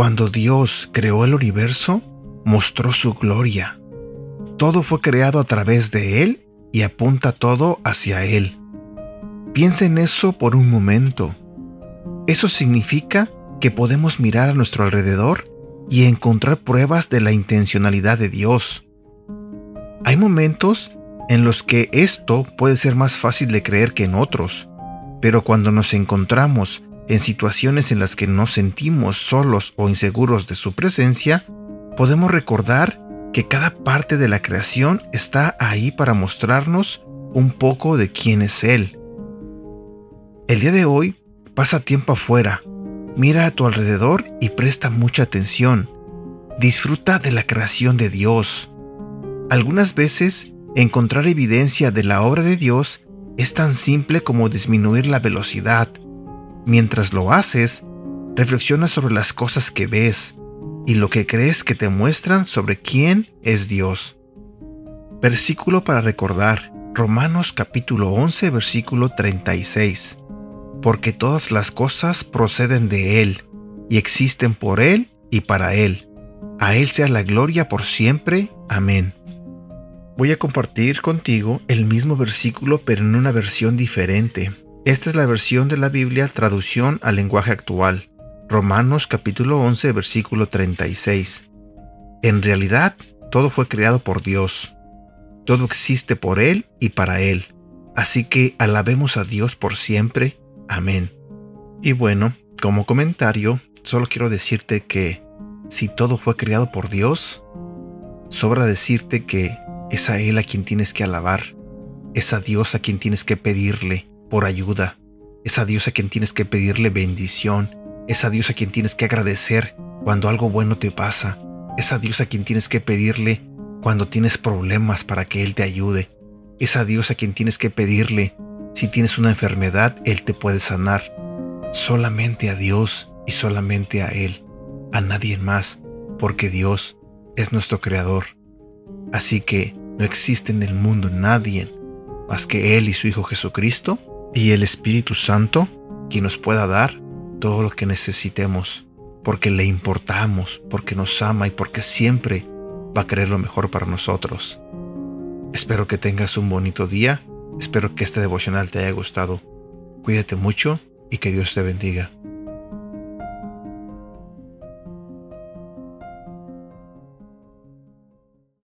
Cuando Dios creó el universo, mostró su gloria. Todo fue creado a través de Él y apunta todo hacia Él. Piensa en eso por un momento. Eso significa que podemos mirar a nuestro alrededor y encontrar pruebas de la intencionalidad de Dios. Hay momentos en los que esto puede ser más fácil de creer que en otros, pero cuando nos encontramos en situaciones en las que nos sentimos solos o inseguros de su presencia, podemos recordar que cada parte de la creación está ahí para mostrarnos un poco de quién es Él. El día de hoy pasa tiempo afuera, mira a tu alrededor y presta mucha atención. Disfruta de la creación de Dios. Algunas veces encontrar evidencia de la obra de Dios es tan simple como disminuir la velocidad, Mientras lo haces, reflexiona sobre las cosas que ves y lo que crees que te muestran sobre quién es Dios. Versículo para recordar, Romanos capítulo 11, versículo 36. Porque todas las cosas proceden de Él, y existen por Él y para Él. A Él sea la gloria por siempre. Amén. Voy a compartir contigo el mismo versículo pero en una versión diferente. Esta es la versión de la Biblia traducción al lenguaje actual. Romanos capítulo 11 versículo 36. En realidad, todo fue creado por Dios. Todo existe por Él y para Él. Así que alabemos a Dios por siempre. Amén. Y bueno, como comentario, solo quiero decirte que si todo fue creado por Dios, sobra decirte que es a Él a quien tienes que alabar, es a Dios a quien tienes que pedirle, por ayuda. Es a Dios a quien tienes que pedirle bendición. Es a Dios a quien tienes que agradecer cuando algo bueno te pasa. Es a Dios a quien tienes que pedirle cuando tienes problemas para que Él te ayude. Es a Dios a quien tienes que pedirle si tienes una enfermedad, Él te puede sanar. Solamente a Dios y solamente a Él, a nadie más, porque Dios es nuestro Creador. Así que no existe en el mundo nadie más que Él y su Hijo Jesucristo y el Espíritu Santo, quien nos pueda dar todo lo que necesitemos, porque le importamos, porque nos ama y porque siempre va a querer lo mejor para nosotros. Espero que tengas un bonito día, espero que este devocional te haya gustado. Cuídate mucho y que Dios te bendiga.